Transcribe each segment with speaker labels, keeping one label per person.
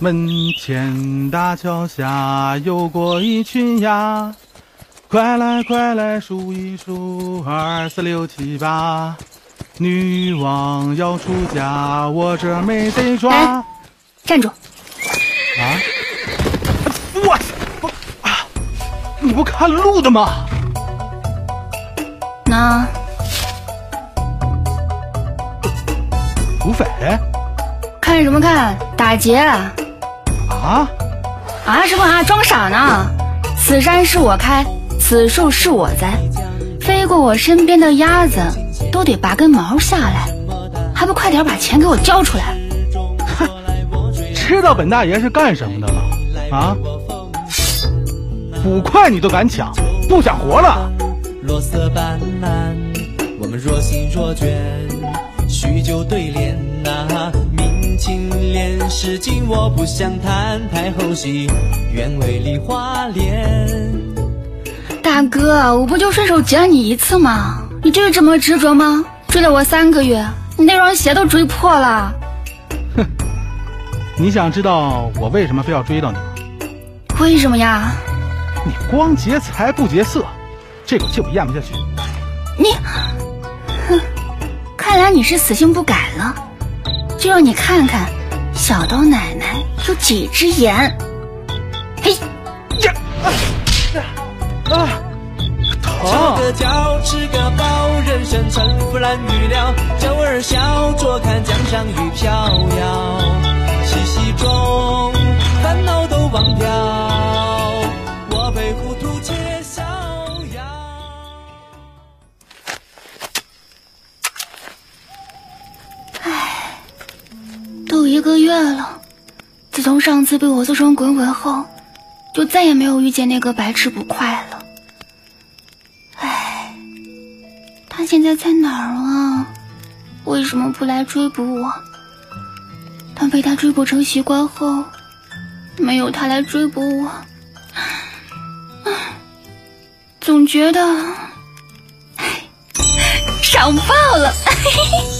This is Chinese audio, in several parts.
Speaker 1: 门前大桥下游过一群鸭，快来快来数一数，二四六七八。女王要出嫁，我这没得抓。
Speaker 2: 哎，站住！
Speaker 1: 啊！我我啊！你不看路的吗？
Speaker 2: 那
Speaker 1: 土匪？
Speaker 2: 看什么看？打劫！
Speaker 1: 啊？
Speaker 2: 啊什么啊？装傻呢？此山是我开，此树是我栽，飞过我身边的鸭子都得拔根毛下来，还不快点把钱给我交出来！
Speaker 1: 哼，知道本大爷是干什么的吗？啊？五块你都敢抢，不想活了？落色斑斓，我们若
Speaker 2: 心若倦，许久对联清莲诗经我不想谈，太后戏愿为梨花脸。大哥，我不就顺手劫了你一次吗？你就是这么执着吗？追了我三个月，你那双鞋都追破了。
Speaker 1: 哼，你想知道我为什么非要追到你吗？
Speaker 2: 为什么呀？
Speaker 1: 你光劫财不劫色，这口气我咽不下去。
Speaker 2: 你，哼，看来你是死性不改了。就让你看看，小刀奶奶有几只眼。嘿，
Speaker 1: 呀，啊，啊，
Speaker 2: 疼。个饺，吃个饱，人生沉浮难预料。酒儿笑，坐看江上雨飘摇。嬉戏中，烦恼都忘掉。一个月了，自从上次被我做成滚滚后，就再也没有遇见那个白痴捕快了。唉，他现在在哪儿啊？为什么不来追捕我？当被他追捕成习惯后，没有他来追捕我，总觉得，爽爆 了！嘿 嘿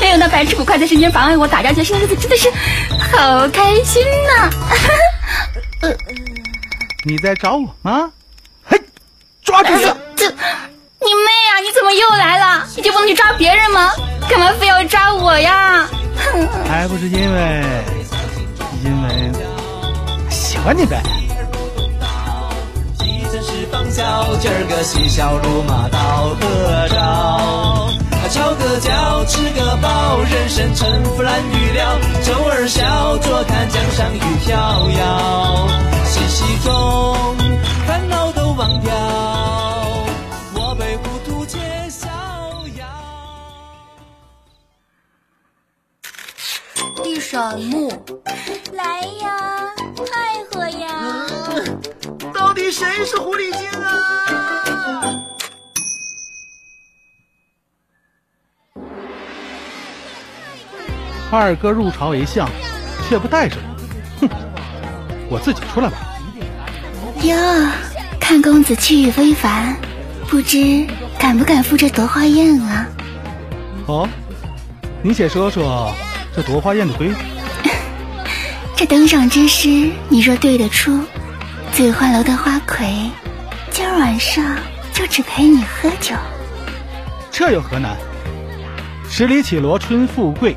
Speaker 2: 没有那白痴捕快在身边妨碍我打架，现在日子真的是好开心呐！
Speaker 1: 你在找我吗？嘿，抓住他！
Speaker 2: 这，你妹啊！你怎么又来了？你就不能去抓别人吗？干嘛非要抓我呀？
Speaker 1: 还不是因为，因为喜欢你呗。今儿个嬉笑怒骂到何朝？敲个脚，吃个饱，人生沉浮难预料。周儿笑，坐看江上雨飘摇。嬉戏中，烦恼都忘掉。我被糊涂皆逍遥。
Speaker 3: 地闪木，来呀，配合呀！
Speaker 4: 到底谁是狐狸
Speaker 1: 二哥入朝为相，却不带着我，哼！我自己出来吧。
Speaker 2: 哟，看公子气宇非凡，不知敢不敢赴这夺花宴啊？
Speaker 1: 哦，你且说说这夺花宴的规矩。
Speaker 2: 这登上之诗，你若对得出，醉花楼的花魁，今儿晚上就只陪你喝酒。
Speaker 1: 这有何难？十里绮罗春富贵。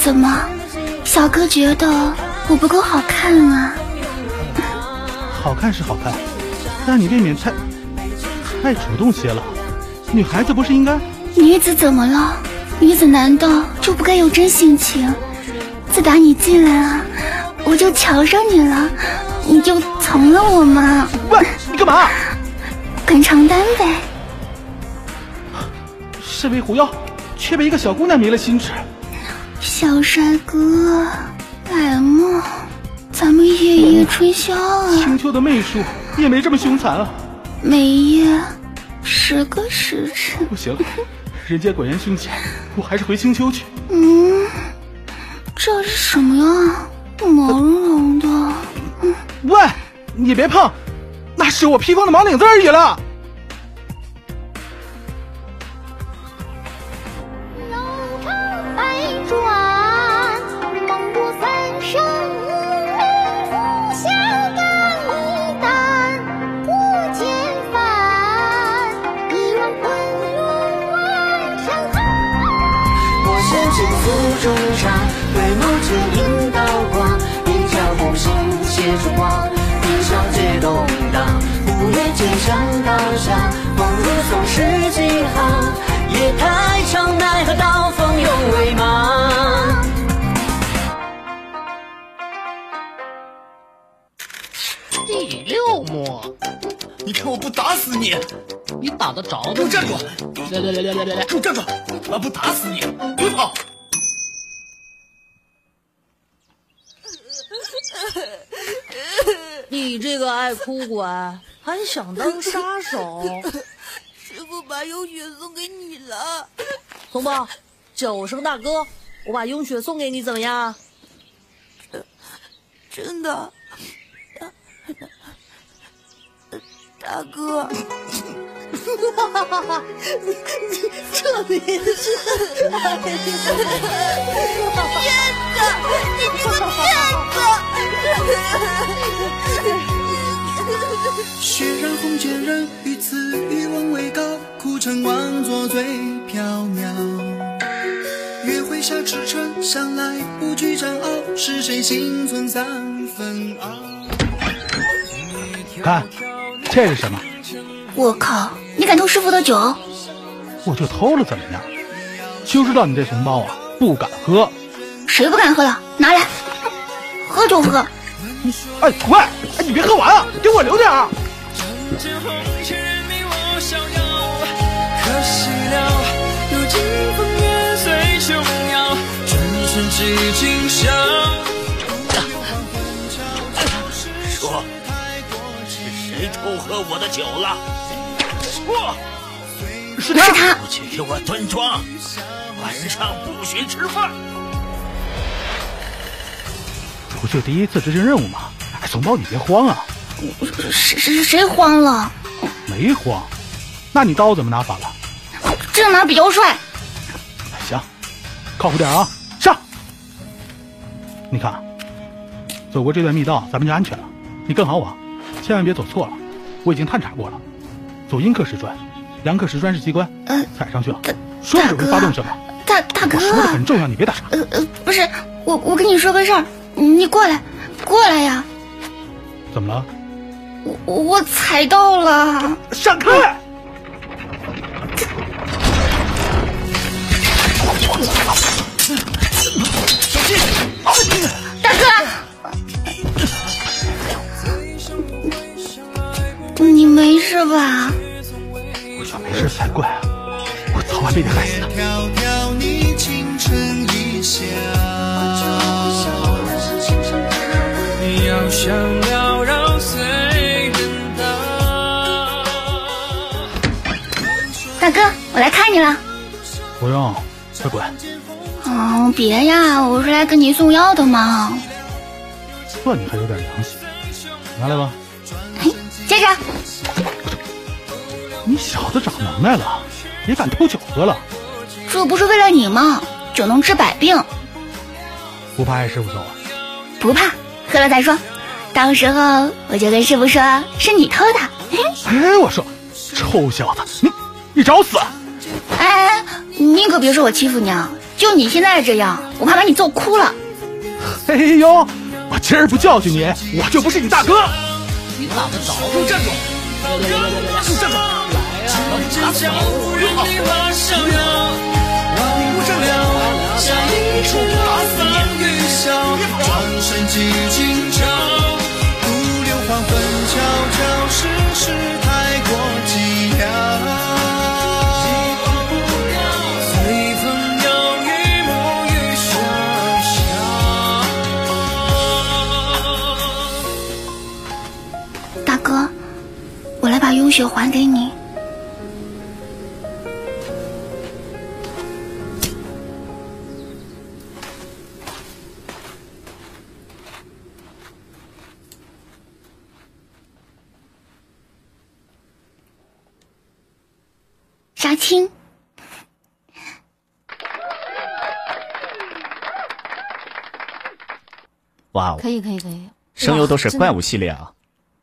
Speaker 1: 怎么，
Speaker 2: 小哥觉得我不够好看啊？
Speaker 1: 好看是好看，但你未免太太主动些了。女孩子不是应该？
Speaker 2: 女子怎么了？女子难道就不该有真性情？自打你进来了，我就瞧上你了，你就从了我吗？
Speaker 1: 喂，你干嘛？
Speaker 2: 滚床单呗！
Speaker 1: 身为狐妖，却被一个小姑娘迷了心智。
Speaker 2: 小帅哥，来嘛，咱们夜夜春宵啊！
Speaker 1: 青丘的媚术也没这么凶残啊！
Speaker 2: 每夜十个时辰。
Speaker 1: 不行，人间果然凶险，我还是回青丘去。
Speaker 2: 嗯，这是什么呀？毛茸茸的。
Speaker 1: 嗯，喂，你别碰，那是我披风的毛领子而已了。
Speaker 5: 五月剑上刀下，梦如松诗几行，夜太长，奈何刀锋永未茫。
Speaker 6: 第六幕，
Speaker 7: 你看我不打死你！
Speaker 6: 你打得着吗？
Speaker 7: 给我站住！
Speaker 6: 来来来来来来来，
Speaker 7: 给我站住！我不打死你，别跑！
Speaker 6: 你这个爱哭鬼，还想当杀手？
Speaker 8: 师傅把雍雪送给你了。
Speaker 6: 松豹，九生大哥，我把雍雪送给你，怎么样？
Speaker 8: 真的，大哥。
Speaker 6: 哈哈哈哈你你这名字，
Speaker 8: 骗子！你这个骗
Speaker 9: 子！血染红笺人，于此欲望未高，苦撑妄作醉缥缈。月辉下赤城，向来不惧战傲，是谁心存三分傲？
Speaker 1: 看，这是什么？
Speaker 2: 我靠！你敢偷师傅的酒？
Speaker 1: 我就偷了，怎么样？就知道你这怂包啊，不敢喝。
Speaker 2: 谁不敢喝了？拿来，喝就喝。
Speaker 1: 哎，喂，哎，你别喝完啊，给我留点儿。
Speaker 7: 说，是谁偷喝我的酒了？说，
Speaker 1: 是他，
Speaker 7: 不去给我端庄，晚上不许吃饭。
Speaker 1: 不就第一次执行任务吗？哎，怂包，你别慌啊。
Speaker 2: 谁谁谁慌了？
Speaker 1: 没慌。那你刀怎么拿反了？
Speaker 2: 这样拿比较帅。
Speaker 1: 行，靠谱点啊，上。你看，走过这段密道，咱们就安全了。你跟好我，千万别走错了。我已经探查过了。走阴刻石砖，阳刻石砖是机关，踩上去了，说是会发动什么？
Speaker 2: 大大哥，
Speaker 1: 我说的很重要，你别打岔。
Speaker 2: 呃呃，不是，我我跟你说个事儿，你过来，过来呀。
Speaker 1: 怎么了？
Speaker 2: 我我踩到了。
Speaker 1: 闪开！
Speaker 7: 小心！
Speaker 2: 大哥。你没事吧？
Speaker 1: 我想没事才怪啊！我早晚被你害死的。
Speaker 2: 大哥，我来看你了。
Speaker 1: 不用，快滚！
Speaker 2: 哦，别呀，我是来给你送药的嘛。
Speaker 1: 算你还有点良心，拿来吧。
Speaker 2: 接着，
Speaker 1: 你小子长能耐了，也敢偷酒喝了？
Speaker 2: 这不是为了你吗？酒能治百病，
Speaker 1: 不怕挨师傅揍啊？
Speaker 2: 不怕，喝了再说。到时候我就跟师傅说是你偷的。
Speaker 1: 哎，我说，臭小子，你你找死！
Speaker 2: 哎，你可别说我欺负你啊！就你现在这样，我怕把你揍哭了。
Speaker 1: 哎呦，我今儿不教训你，我就不是你大哥。
Speaker 6: 你打得着？
Speaker 7: 给我站住！站住！
Speaker 6: 来呀！
Speaker 7: 打死你！别跑！我站了，我说不打死你！别跑！
Speaker 9: 转身即今
Speaker 2: 用血还给你。杀青。
Speaker 10: 哇哦，
Speaker 6: 可以可以可以，
Speaker 10: 声优都是怪物系列啊。